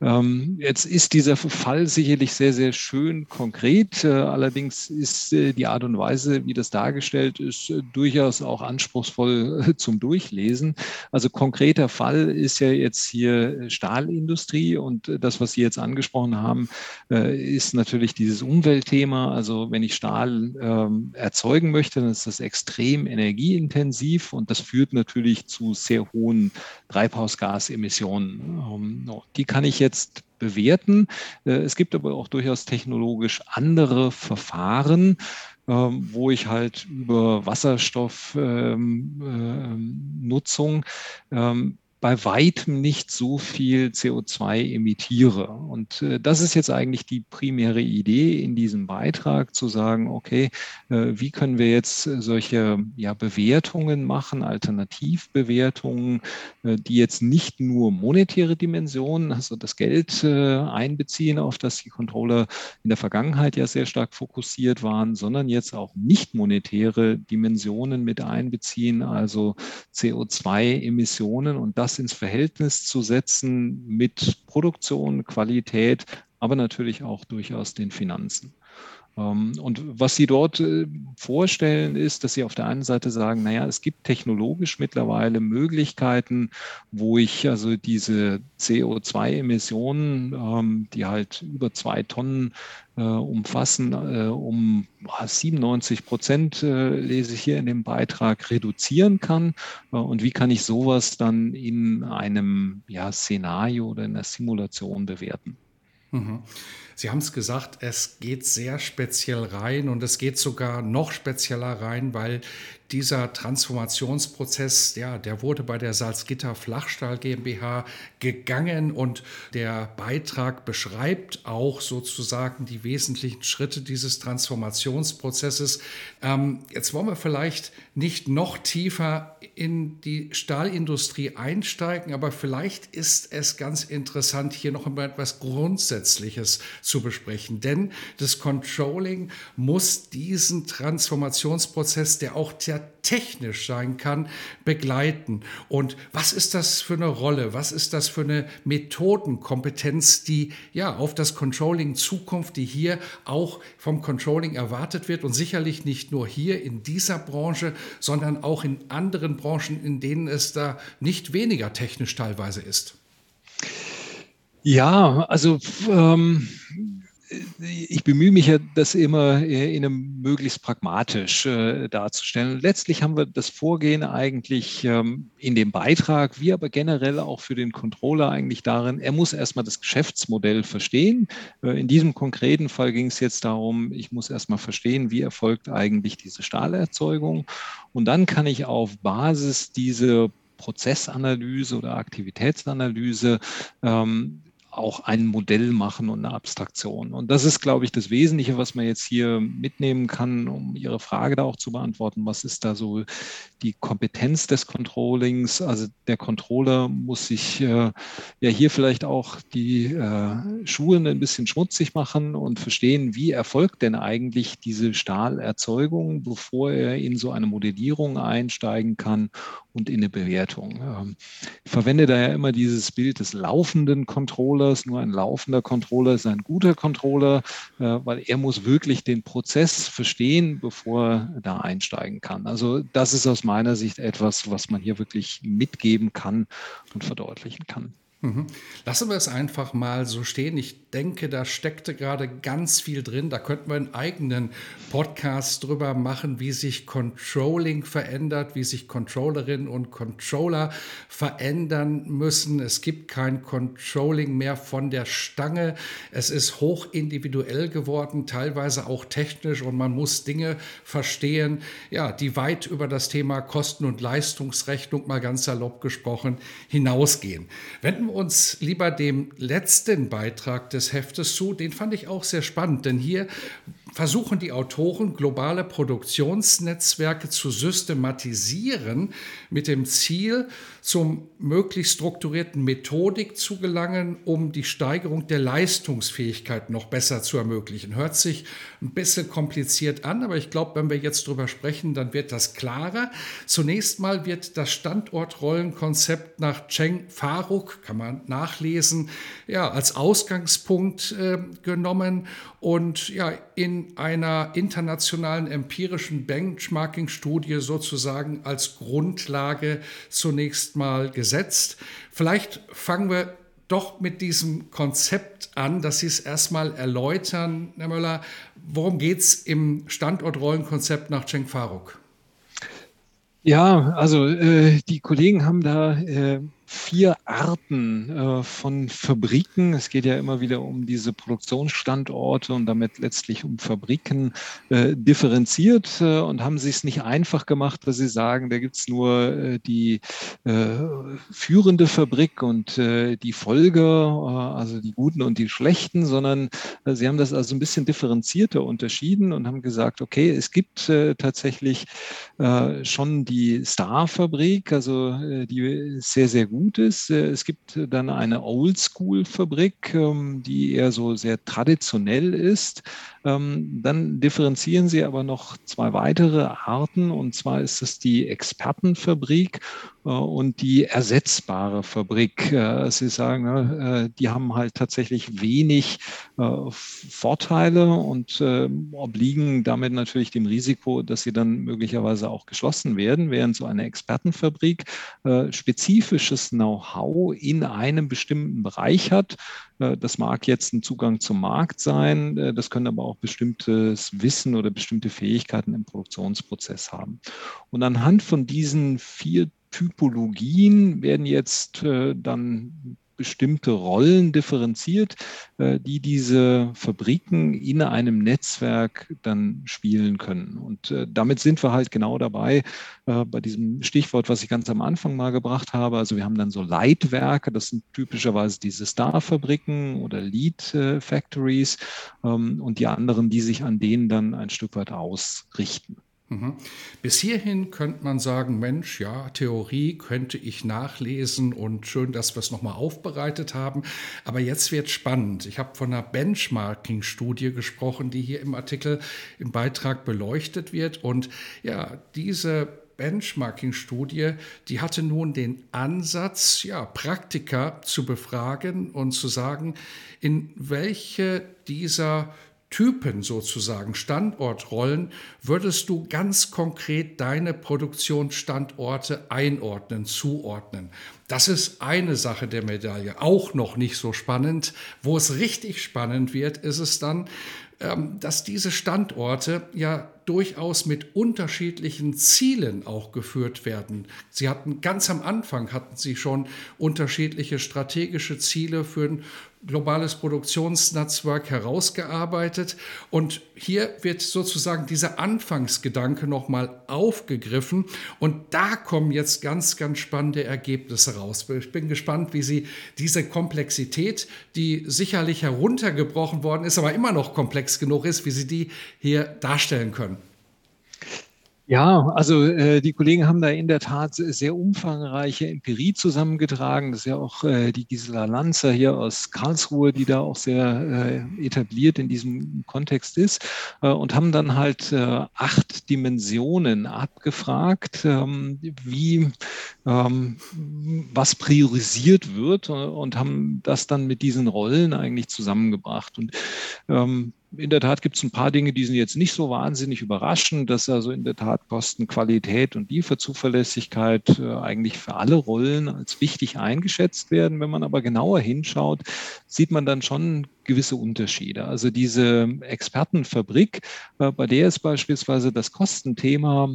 Ähm, jetzt ist dieser Fall sicherlich sehr, sehr schön konkret. Äh, allerdings ist äh, die Art und Weise, wie das dargestellt ist, äh, durchaus auch anspruchsvoll äh, zum Durchlesen. Also konkreter Fall ist ja jetzt hier Stahlindustrie und das, was Sie jetzt angesprochen haben, äh, ist natürlich dieses Umweltthema. Also wenn ich Stahl ähm, erzeugen möchte, dann ist das extrem energieintensiv und das führt natürlich zu sehr hohen Treibhausgasemissionen. Ähm, die kann ich jetzt bewerten. Äh, es gibt aber auch durchaus technologisch andere Verfahren, ähm, wo ich halt über Wasserstoffnutzung ähm, bei weitem nicht so viel CO2 emitiere. Und äh, das ist jetzt eigentlich die primäre Idee in diesem Beitrag, zu sagen, okay, äh, wie können wir jetzt solche ja, Bewertungen machen, Alternativbewertungen, äh, die jetzt nicht nur monetäre Dimensionen, also das Geld äh, einbeziehen, auf das die Controller in der Vergangenheit ja sehr stark fokussiert waren, sondern jetzt auch nicht monetäre Dimensionen mit einbeziehen, also CO2-Emissionen und das das ins Verhältnis zu setzen mit Produktion, Qualität, aber natürlich auch durchaus den Finanzen. Ähm, und was Sie dort äh, vorstellen, ist, dass Sie auf der einen Seite sagen, naja, es gibt technologisch mittlerweile Möglichkeiten, wo ich also diese CO2-Emissionen, ähm, die halt über zwei Tonnen äh, umfassen, äh, um 97 Prozent, lese ich hier in dem Beitrag, reduzieren kann. Und wie kann ich sowas dann in einem ja, Szenario oder in einer Simulation bewerten? Mhm. Sie haben es gesagt, es geht sehr speziell rein und es geht sogar noch spezieller rein, weil dieser Transformationsprozess, ja, der wurde bei der Salzgitter Flachstahl GmbH gegangen und der Beitrag beschreibt auch sozusagen die wesentlichen Schritte dieses Transformationsprozesses. Ähm, jetzt wollen wir vielleicht nicht noch tiefer in die Stahlindustrie einsteigen, aber vielleicht ist es ganz interessant, hier noch einmal etwas Grundsätzliches zu besprechen, denn das Controlling muss diesen Transformationsprozess, der auch der technisch sein kann, begleiten. Und was ist das für eine Rolle? Was ist das für eine Methodenkompetenz, die ja auf das Controlling Zukunft, die hier auch vom Controlling erwartet wird und sicherlich nicht nur hier in dieser Branche, sondern auch in anderen Branchen, in denen es da nicht weniger technisch teilweise ist? Ja, also ähm, ich bemühe mich ja, das immer in einem möglichst pragmatisch äh, darzustellen. Letztlich haben wir das Vorgehen eigentlich ähm, in dem Beitrag, wie aber generell auch für den Controller eigentlich darin, er muss erstmal das Geschäftsmodell verstehen. Äh, in diesem konkreten Fall ging es jetzt darum, ich muss erstmal verstehen, wie erfolgt eigentlich diese Stahlerzeugung. Und dann kann ich auf Basis dieser Prozessanalyse oder Aktivitätsanalyse ähm, auch ein Modell machen und eine Abstraktion. Und das ist, glaube ich, das Wesentliche, was man jetzt hier mitnehmen kann, um Ihre Frage da auch zu beantworten. Was ist da so die Kompetenz des Controllings? Also der Controller muss sich äh, ja hier vielleicht auch die äh, Schuhe ein bisschen schmutzig machen und verstehen, wie erfolgt denn eigentlich diese Stahlerzeugung, bevor er in so eine Modellierung einsteigen kann und in eine Bewertung. Ähm, ich verwende da ja immer dieses Bild des laufenden Controllers. Nur ein laufender Controller ist ein guter Controller, äh, weil er muss wirklich den Prozess verstehen, bevor er da einsteigen kann. Also das ist aus meiner Sicht etwas, was man hier wirklich mitgeben kann und verdeutlichen kann. Mhm. Lassen wir es einfach mal so stehen. Ich denke, da steckte gerade ganz viel drin. Da könnten wir einen eigenen Podcast drüber machen, wie sich Controlling verändert, wie sich Controllerinnen und Controller verändern müssen. Es gibt kein Controlling mehr von der Stange. Es ist hoch individuell geworden, teilweise auch technisch und man muss Dinge verstehen, ja, die weit über das Thema Kosten- und Leistungsrechnung mal ganz salopp gesprochen hinausgehen. Wenden wir uns lieber dem letzten Beitrag des Heftes zu. Den fand ich auch sehr spannend, denn hier versuchen die Autoren, globale Produktionsnetzwerke zu systematisieren, mit dem Ziel, zum möglichst strukturierten Methodik zu gelangen, um die Steigerung der Leistungsfähigkeit noch besser zu ermöglichen. Hört sich ein bisschen kompliziert an, aber ich glaube, wenn wir jetzt drüber sprechen, dann wird das klarer. Zunächst mal wird das Standortrollenkonzept nach Cheng Faruk, kann man nachlesen, ja, als Ausgangspunkt äh, genommen und ja, in einer internationalen empirischen Benchmarking-Studie sozusagen als Grundlage zunächst mal gesetzt. Vielleicht fangen wir doch mit diesem Konzept an, dass Sie es erstmal erläutern, Herr Möller. Worum geht es im Standortrollenkonzept nach Cheng Faruk? Ja, also äh, die Kollegen haben da äh, vier Arten äh, von Fabriken. Es geht ja immer wieder um diese Produktionsstandorte und damit letztlich um Fabriken äh, differenziert äh, und haben sich es nicht einfach gemacht, dass sie sagen, da gibt es nur äh, die äh, führende Fabrik und äh, die Folge, also die guten und die schlechten, sondern sie haben das also ein bisschen differenzierter unterschieden und haben gesagt, okay, es gibt tatsächlich schon die Star-Fabrik, also die sehr, sehr gut gut. Äh, es gibt dann eine Oldschool-Fabrik, ähm, die eher so sehr traditionell ist. Ähm, dann differenzieren sie aber noch zwei weitere Arten, und zwar ist es die Expertenfabrik äh, und die ersetzbare Fabrik. Äh, sie sagen, äh, die haben halt tatsächlich wenig Vorteile und obliegen damit natürlich dem Risiko, dass sie dann möglicherweise auch geschlossen werden, während so eine Expertenfabrik spezifisches Know-how in einem bestimmten Bereich hat. Das mag jetzt ein Zugang zum Markt sein, das können aber auch bestimmtes Wissen oder bestimmte Fähigkeiten im Produktionsprozess haben. Und anhand von diesen vier Typologien werden jetzt äh, dann bestimmte Rollen differenziert, äh, die diese Fabriken in einem Netzwerk dann spielen können. Und äh, damit sind wir halt genau dabei äh, bei diesem Stichwort, was ich ganz am Anfang mal gebracht habe. Also wir haben dann so Leitwerke, das sind typischerweise diese Star-Fabriken oder Lead-Factories ähm, und die anderen, die sich an denen dann ein Stück weit ausrichten. Mhm. Bis hierhin könnte man sagen, Mensch, ja, Theorie könnte ich nachlesen und schön, dass wir es nochmal aufbereitet haben. Aber jetzt wird spannend. Ich habe von einer Benchmarking-Studie gesprochen, die hier im Artikel im Beitrag beleuchtet wird. Und ja, diese Benchmarking-Studie, die hatte nun den Ansatz, ja, Praktiker zu befragen und zu sagen, in welche dieser Typen sozusagen, Standortrollen, würdest du ganz konkret deine Produktionsstandorte einordnen, zuordnen? Das ist eine Sache der Medaille, auch noch nicht so spannend. Wo es richtig spannend wird, ist es dann, ähm, dass diese Standorte ja durchaus mit unterschiedlichen Zielen auch geführt werden. Sie hatten ganz am Anfang hatten sie schon unterschiedliche strategische Ziele für ein globales Produktionsnetzwerk herausgearbeitet und hier wird sozusagen dieser Anfangsgedanke nochmal aufgegriffen und da kommen jetzt ganz, ganz spannende Ergebnisse raus. Ich bin gespannt, wie Sie diese Komplexität, die sicherlich heruntergebrochen worden ist, aber immer noch komplex genug ist, wie Sie die hier darstellen können. Ja, also äh, die Kollegen haben da in der Tat sehr umfangreiche Empirie zusammengetragen. Das ist ja auch äh, die Gisela Lanzer hier aus Karlsruhe, die da auch sehr äh, etabliert in diesem Kontext ist äh, und haben dann halt äh, acht Dimensionen abgefragt, ähm, wie ähm, was priorisiert wird äh, und haben das dann mit diesen Rollen eigentlich zusammengebracht. Und ähm, in der Tat gibt es ein paar Dinge, die sind jetzt nicht so wahnsinnig überraschend, dass also in der Tat Kosten, Qualität und Lieferzuverlässigkeit äh, eigentlich für alle Rollen als wichtig eingeschätzt werden. Wenn man aber genauer hinschaut, sieht man dann schon gewisse Unterschiede. Also diese Expertenfabrik, äh, bei der ist beispielsweise das Kostenthema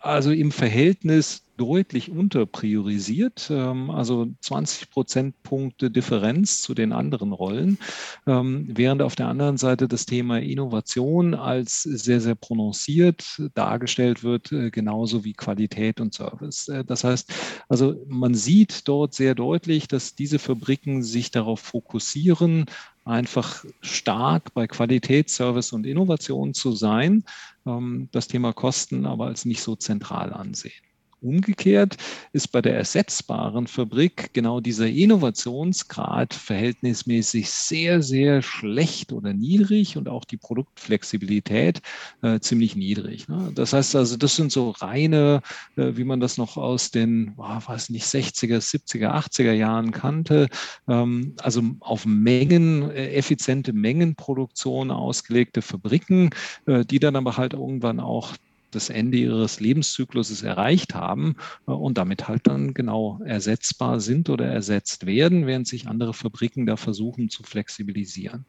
also im Verhältnis deutlich unterpriorisiert, ähm, also 20 Prozentpunkte Differenz zu den anderen Rollen, ähm, während auf der anderen Seite das Thema Innovation als sehr, sehr prononciert dargestellt wird, äh, genauso wie Qualität und Service. Äh, das heißt, also man sieht dort sehr deutlich, dass diese Fabriken sich darauf fokussieren, einfach stark bei Qualität, Service und Innovation zu sein, ähm, das Thema Kosten aber als nicht so zentral ansehen. Umgekehrt ist bei der ersetzbaren Fabrik genau dieser Innovationsgrad verhältnismäßig sehr, sehr schlecht oder niedrig und auch die Produktflexibilität äh, ziemlich niedrig. Ne? Das heißt also, das sind so reine, äh, wie man das noch aus den, oh, weiß nicht, 60er, 70er, 80er Jahren kannte, ähm, also auf Mengen, äh, effiziente Mengenproduktion ausgelegte Fabriken, äh, die dann aber halt irgendwann auch das Ende ihres Lebenszykluses erreicht haben äh, und damit halt dann genau ersetzbar sind oder ersetzt werden, während sich andere Fabriken da versuchen zu flexibilisieren.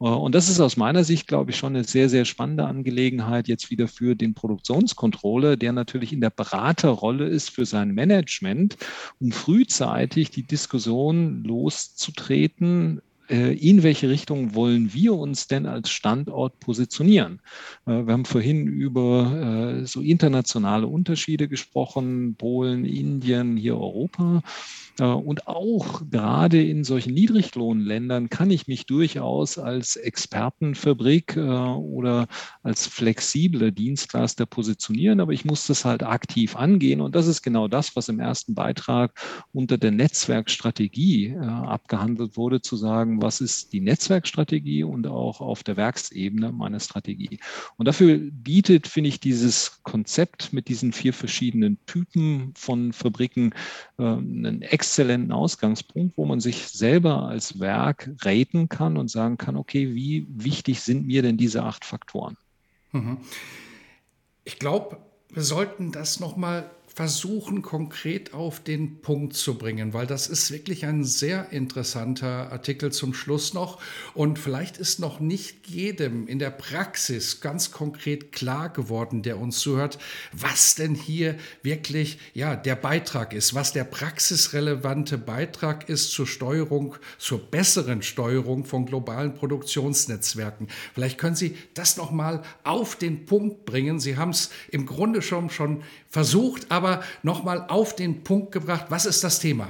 Äh, und das ist aus meiner Sicht, glaube ich, schon eine sehr, sehr spannende Angelegenheit jetzt wieder für den Produktionskontrolle, der natürlich in der Beraterrolle ist für sein Management, um frühzeitig die Diskussion loszutreten, in welche Richtung wollen wir uns denn als Standort positionieren? Äh, wir haben vorhin über äh, so internationale Unterschiede gesprochen, Polen, Indien, hier Europa. Und auch gerade in solchen Niedriglohnländern kann ich mich durchaus als Expertenfabrik oder als flexibler Dienstleister positionieren, aber ich muss das halt aktiv angehen. Und das ist genau das, was im ersten Beitrag unter der Netzwerkstrategie abgehandelt wurde, zu sagen, was ist die Netzwerkstrategie und auch auf der Werksebene meine Strategie. Und dafür bietet, finde ich, dieses Konzept mit diesen vier verschiedenen Typen von Fabriken äh, einen exzellenten Ausgangspunkt, wo man sich selber als Werk raten kann und sagen kann, okay, wie wichtig sind mir denn diese acht Faktoren? Mhm. Ich glaube, wir sollten das nochmal versuchen, konkret auf den Punkt zu bringen, weil das ist wirklich ein sehr interessanter Artikel zum Schluss noch. Und vielleicht ist noch nicht jedem in der Praxis ganz konkret klar geworden, der uns zuhört, was denn hier wirklich ja, der Beitrag ist, was der praxisrelevante Beitrag ist zur Steuerung, zur besseren Steuerung von globalen Produktionsnetzwerken. Vielleicht können Sie das noch mal auf den Punkt bringen. Sie haben es im Grunde schon, schon versucht, aber nochmal auf den Punkt gebracht. Was ist das Thema?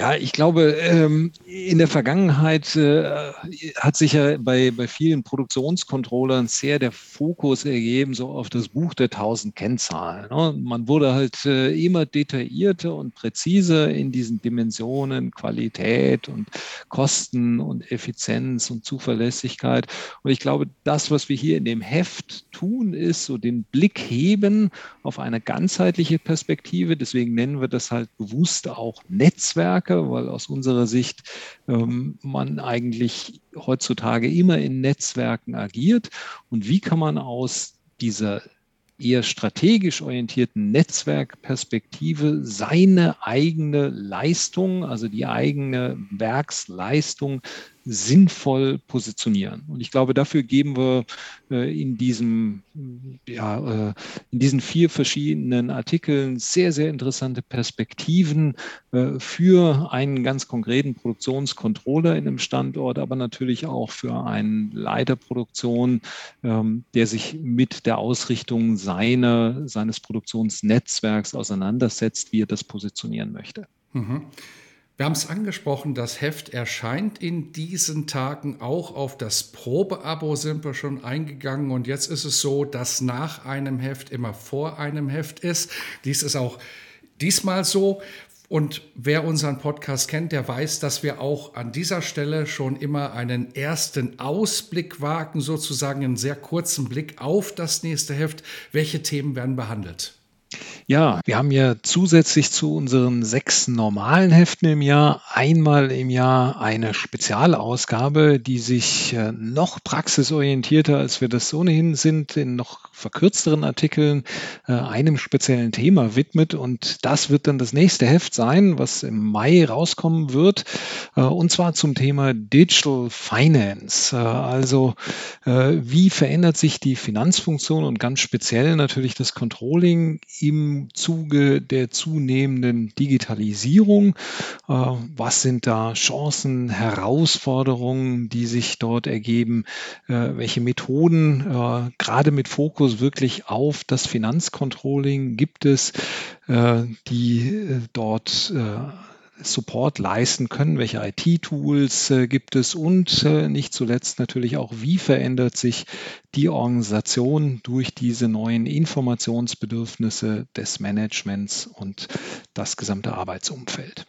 Ja, ich glaube, ähm, in der Vergangenheit äh, hat sich ja bei, bei vielen Produktionscontrollern sehr der Fokus ergeben, so auf das Buch der tausend Kennzahlen. Ne? Man wurde halt äh, immer detaillierter und präziser in diesen Dimensionen Qualität und Kosten und Effizienz und Zuverlässigkeit. Und ich glaube, das, was wir hier in dem Heft tun, ist so den Blick heben auf eine ganzheitliche Perspektive. Deswegen nennen wir das halt bewusst auch Netzwerk Stärke, weil aus unserer Sicht ähm, man eigentlich heutzutage immer in Netzwerken agiert. Und wie kann man aus dieser eher strategisch orientierten Netzwerkperspektive seine eigene Leistung, also die eigene Werksleistung sinnvoll positionieren. Und ich glaube, dafür geben wir äh, in, diesem, ja, äh, in diesen vier verschiedenen Artikeln sehr, sehr interessante Perspektiven äh, für einen ganz konkreten Produktionscontroller in einem Standort, aber natürlich auch für einen Leiterproduktion, ähm, der sich mit der Ausrichtung seiner, seines Produktionsnetzwerks auseinandersetzt, wie er das positionieren möchte. Mhm. Wir haben es angesprochen, das Heft erscheint in diesen Tagen auch auf das Probeabo sind wir schon eingegangen und jetzt ist es so, dass nach einem Heft immer vor einem Heft ist. Dies ist auch diesmal so. Und wer unseren Podcast kennt, der weiß, dass wir auch an dieser Stelle schon immer einen ersten Ausblick wagen, sozusagen einen sehr kurzen Blick auf das nächste Heft. Welche Themen werden behandelt? Ja, wir haben ja zusätzlich zu unseren sechs normalen Heften im Jahr einmal im Jahr eine Spezialausgabe, die sich äh, noch praxisorientierter, als wir das ohnehin sind, in noch verkürzteren Artikeln äh, einem speziellen Thema widmet. Und das wird dann das nächste Heft sein, was im Mai rauskommen wird. Äh, und zwar zum Thema Digital Finance. Also wie verändert sich die Finanzfunktion und ganz speziell natürlich das Controlling im Zuge der zunehmenden Digitalisierung? Äh, was sind da Chancen, Herausforderungen, die sich dort ergeben? Äh, welche Methoden, äh, gerade mit Fokus wirklich auf das Finanzcontrolling, gibt es, die dort Support leisten können, welche IT-Tools äh, gibt es und äh, nicht zuletzt natürlich auch, wie verändert sich die Organisation durch diese neuen Informationsbedürfnisse des Managements und das gesamte Arbeitsumfeld.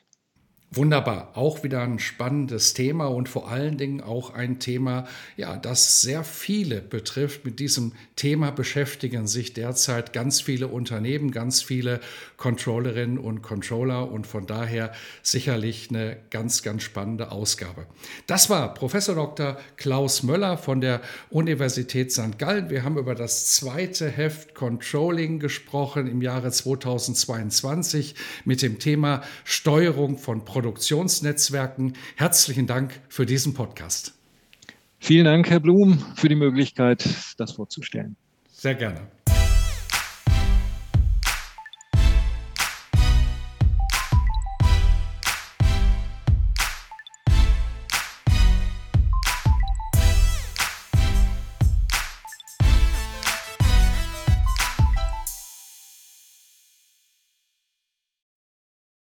Wunderbar, auch wieder ein spannendes Thema und vor allen Dingen auch ein Thema, ja, das sehr viele betrifft. Mit diesem Thema beschäftigen sich derzeit ganz viele Unternehmen, ganz viele Controllerinnen und Controller und von daher sicherlich eine ganz, ganz spannende Ausgabe. Das war Professor Dr. Klaus Möller von der Universität St. Gallen. Wir haben über das zweite Heft Controlling gesprochen im Jahre 2022 mit dem Thema Steuerung von Produkten Produktionsnetzwerken. Herzlichen Dank für diesen Podcast. Vielen Dank, Herr Blum, für die Möglichkeit, das vorzustellen. Sehr gerne.